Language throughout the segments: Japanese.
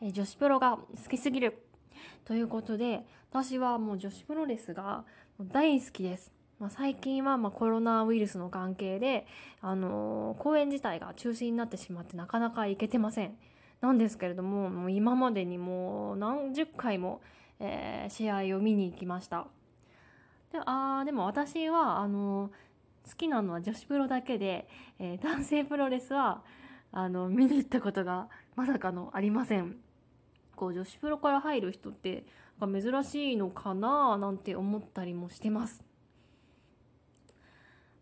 え女子プロが好きすぎるということで私はもう女子プロレスが大好きです。まあ、最近はまコロナウイルスの関係で、あのー、公演自体が中止になってしまってなかなか行けてません。なんですけれどももう今までにもう何十回も、えー、試合を見に行きました。であでも私はあのー、好きなのは女子プロだけで、え男性プロレスはあの見に行ったことがまさかのありません。こう女子プロから入る人ってなんか珍しいのかななんて思ったりもしてます。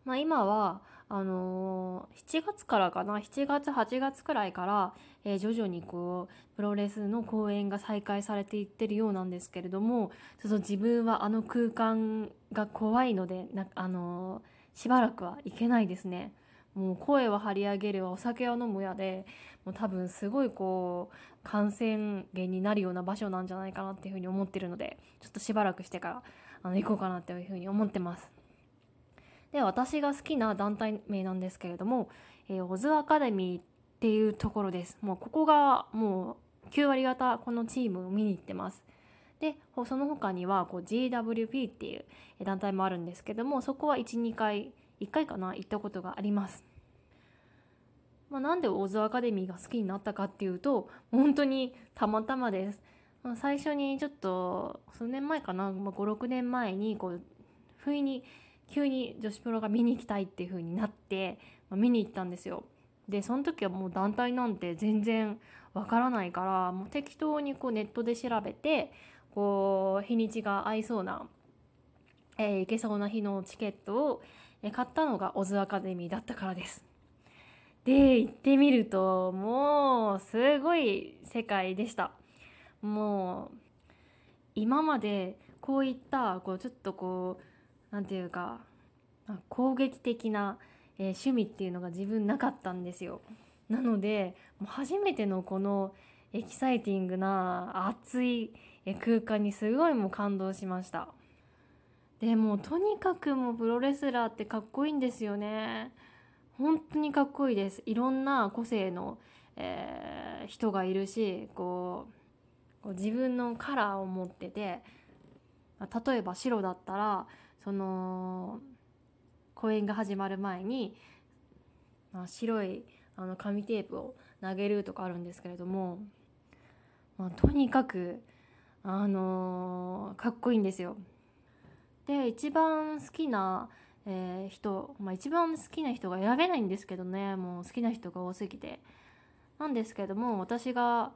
まあ、今はあのー、7月からかな7月8月くらいから、えー、徐々にこうプロレスの公演が再開されていってるようなんですけれどもちょっと自分はあの空間が怖いのでな、あのー、しばらくは行けないですね。もう声は張り上げるわお酒は飲むやでもう多分すごいこう感染源になるような場所なんじゃないかなっていうふうに思ってるのでちょっとしばらくしてからあの行こうかなっていうふうに思ってます。で私が好きな団体名なんですけれども、えー、オズアカデミーっていうところです。もうここがもう9割方このチームを見に行ってます。でその他にはこう GWP っていう団体もあるんですけどもそこは12回1回かな行ったことがあります。まあ、なんでオズアカデミーが好きになったかっていうと本当にたまたまです。最初にちょっと数年前かな、まあ、56年前にこう不意に急に女子プロが見に行きたいっていう風になって、まあ、見に行ったんですよ。でその時はもう団体なんて全然わからないからもう適当にこうネットで調べてこう日にちが合いそうな、えー、行けそうな日のチケットを買ったのがオズアカデミーだったからです。で行ってみるともうすごい世界でした。もう今までこういったこうちょっとこう何て言うか攻撃的な、えー、趣味っていうのが自分なかったんですよ。なのでもう初めてのこのエキサイティングな熱い空間にすごいもう感動しました。でもとにかくもうプロレスラーってかっこいいんですよね。本当にかっこいいです。いろんな個性の、えー、人がいるしこう自分のカラーを持ってて例えば白だったらその公演が始まる前に、まあ、白いあの紙テープを投げるとかあるんですけれども、まあ、とにかくあのー、かっこいいんですよ。で一番好きな、えー、人、まあ、一番好きな人が選べないんですけどねもう好きな人が多すぎてなんですけども私が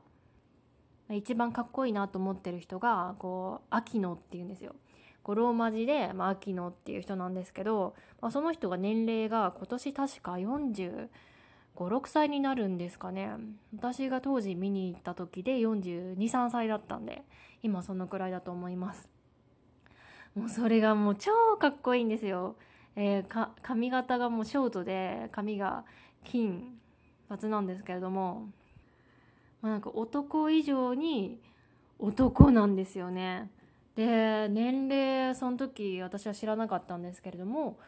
一番かっこいいなと思ってる人がこう秋野っていうんですよ。こうローマ字で、まあ、秋野っていう人なんですけど、まあ、その人が年齢が今年確か45、6歳になるんですかね。私が当時見に行った時で42、3歳だったんで、今そのくらいだと思います。もうそれがもう超かっこいいんですよ。えー、髪型がもうショートで髪が金髪なんですけれども、まあ、なんか男以上に男なんですよね。で年齢その時私は知らなかったんですけれども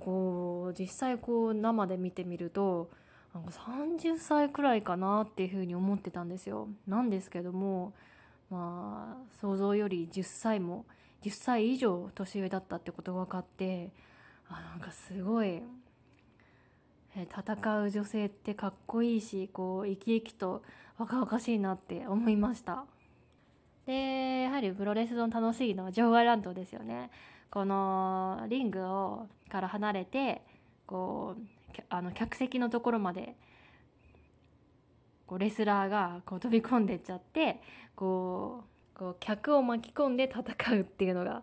こう実際こう生で見てみるとなんか30歳くらいかなっていうふうに思ってたんですよ。なんですけどもまあ想像より10歳も10歳以上年上だったってことが分かってあなんかすごい戦う女性ってかっこいいしこう生き生きと若々しいなって思いました。でやはりプロレスの楽しいのは場外乱闘ですよね。このリングをから離れてこうあの客席のところまでこうレスラーがこう飛び込んでっちゃってこうこう客を巻き込んで戦うっていうのが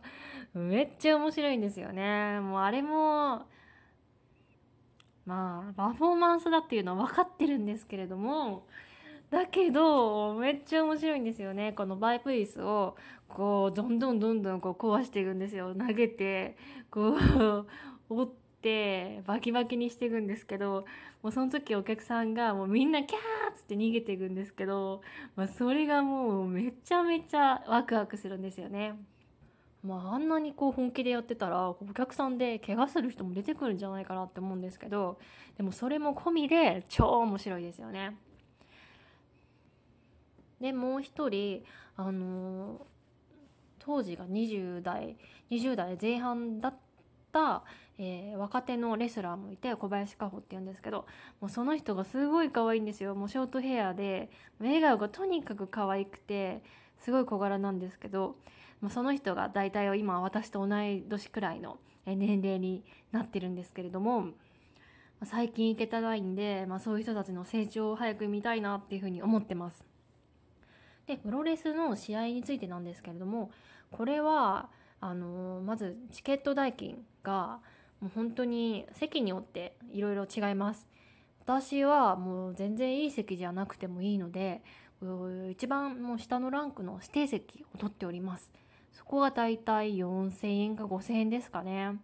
めっちゃ面白いんですよね。もうあれもまあパフォーマンスだっていうのは分かってるんですけれどもだけどめっちゃ面白いんですよねこのバイプ椅子をこうどんどんどんどんこう壊していくんですよ投げてこう折ってバキバキにしていくんですけどもうその時お客さんがもうみんなキャーッつって逃げていくんですけど、まあ、それがもうめちゃめちゃワクワクするんですよね。まあ、あんなにこう本気でやってたらお客さんで怪我する人も出てくるんじゃないかなって思うんですけどでもそれも込みで超面白いですよね。でもう一人あの当時が20代20代前半だった、えー、若手のレスラーもいて小林加穂っていうんですけどもうその人がすごい可愛いんですよもうショートヘアで笑顔がとにかく可愛くてすごい小柄なんですけどもうその人が大体今私と同い年くらいの年齢になってるんですけれども最近行けたないんで、まあ、そういう人たちの成長を早く見たいなっていうふうに思ってます。でプロレスの試合についてなんですけれどもこれはあの、まずチケット代金がもう本当に席によっていろいろ違います。私はもう全然いい席じゃなくてもいいので一番もう下のランクの指定席を取っております。そこがだいたい4000円か5000円ですかね。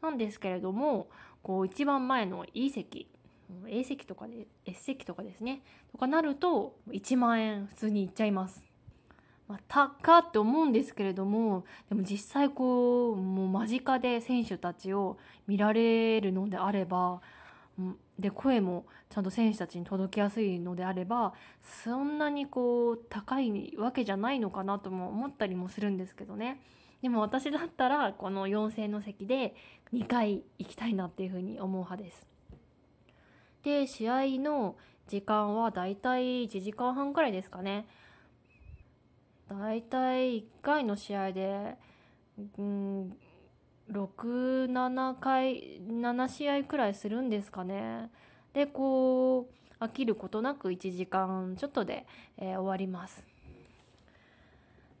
なんですけれどもこう一番前のいい席 A 席とかで S 席とかですねとかなると1万円普通にいっちゃいます。まあ、高って思うんですけれどもでも実際こうもう間近で選手たちを見られるのであればで声もちゃんと選手たちに届きやすいのであればそんなにこう高いわけじゃないのかなとも思ったりもするんですけどねでも私だったらこの4000の席で2回行きたいなっていうふうに思う派です。で試合の時間はだいたい1時間半くらいですかね。だいたい1回の試合で、うん、67回7試合くらいするんですかね。でこう飽きることなく1時間ちょっとで、えー、終わります。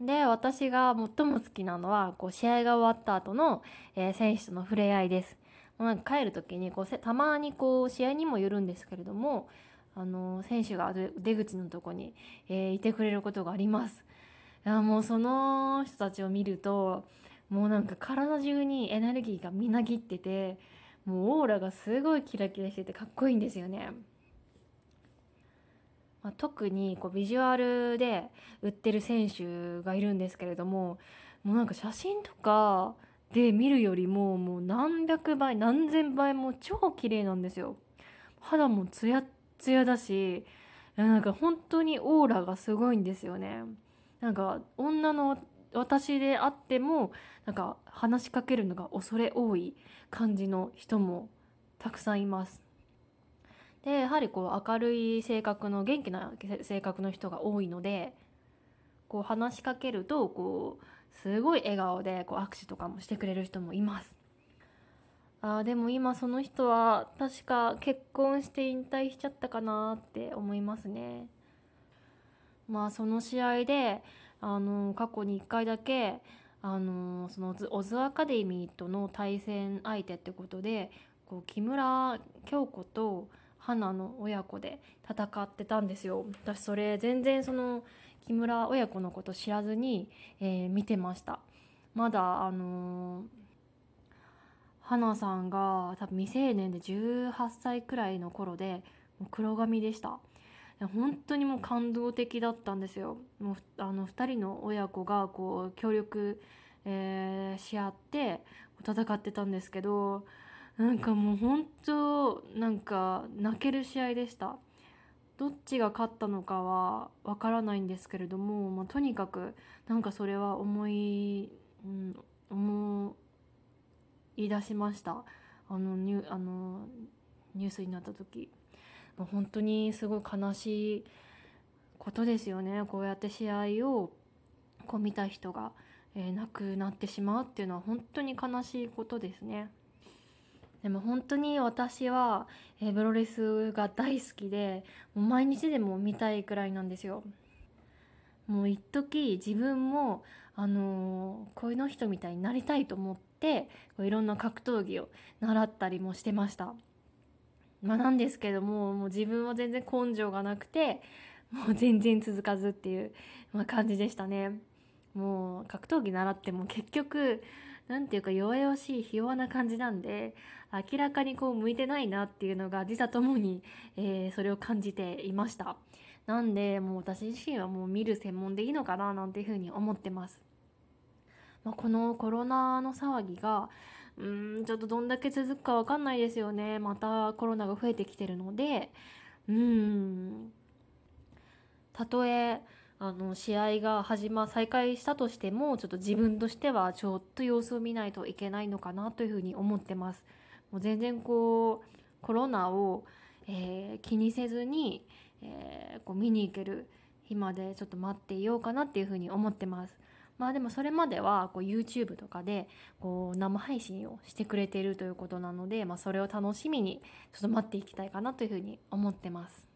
で私が最も好きなのはこう試合が終わった後の、えー、選手との触れ合いです。なんか帰る時にこうたまにこう試合にもよるんですけれどもあの選手が出口のとこに、えー、いてくれることがあります。いやもうその人たちを見るともうなんか体中にエネルギーがみなぎっててもうオーラがすごいキラキラしててかっこいいんですよね。まあ、特にこうビジュアルで売ってる選手がいるんですけれどももうなんか写真とかで見るよりももう何百倍何千倍も超綺麗なんですよ肌もツヤツヤだしなんか本当にオーラがすごいんですよねなんか女の私であってもなんか話しかけるのが恐れ多い感じの人もたくさんいます。でやはりこう明るい性格の元気な性格の人が多いのでこう話しかけるとこうすごい笑顔でこう握手とかもしてくれる人もいます。あでも今その人は確か結婚して引退しちゃったかなって思いますね。まあその試合であの過去に1回だけあのそのオズアカデミーとの対戦相手ってことでこう木村京子と花の親子で戦ってたんですよ。私それ全然その木村親子のこと知らずに、えー、見てました。まだあのー、花さんが多分未成年で18歳くらいの頃で黒髪でした。本当にもう感動的だったんですよ。もうあの2人の親子がこう協力、えー、し合って戦ってたんですけどなんかもう本当なんか泣ける試合でした。どっちが勝ったのかはわからないんですけれども、まあ、とにかくなんかそれは思い、うん、思い出しました。あのニュあのニュースになった時。本当にすごい悲しいことですよねこうやって試合をこう見た人が、えー、亡くなってしまうっていうのは本当に悲しいことですね。でも本当に私は、えー、プロレスが大好きでもう毎日でも見たいくらいなんですよ。もう一時自分もあのー、こういうの人みたいになりたいと思ってこういろんな格闘技を習ったりもしてました。まあ、なんですけどももう自分は全然根性がなくてもう全然続かずっていう、まあ、感じでしたね。もう格闘技習っても結局何ていうか弱々しいひ弱な感じなんで明らかにこう向いてないなっていうのが自他ともに、えー、それを感じていましたなんでもう私自身はもう見る専門でいいのかななんていうふうに思ってます、まあ、このコロナの騒ぎがうんちょっとどんだけ続くかわかんないですよねまたコロナが増えてきてるのでうんたとえあの試合が始ま再開したとしてもちょっと自分としてはちょっと様子を見ないといけないのかなというふうに思ってます。もう全然こうコロナを、えー、気にせずに、えー、こう見に行ける日までちょっと待っていようかなっていうふうに思ってます。まあでもそれまではこう YouTube とかでこう生配信をしてくれているということなので、まあ、それを楽しみにちょっと待っていきたいかなというふうに思ってます。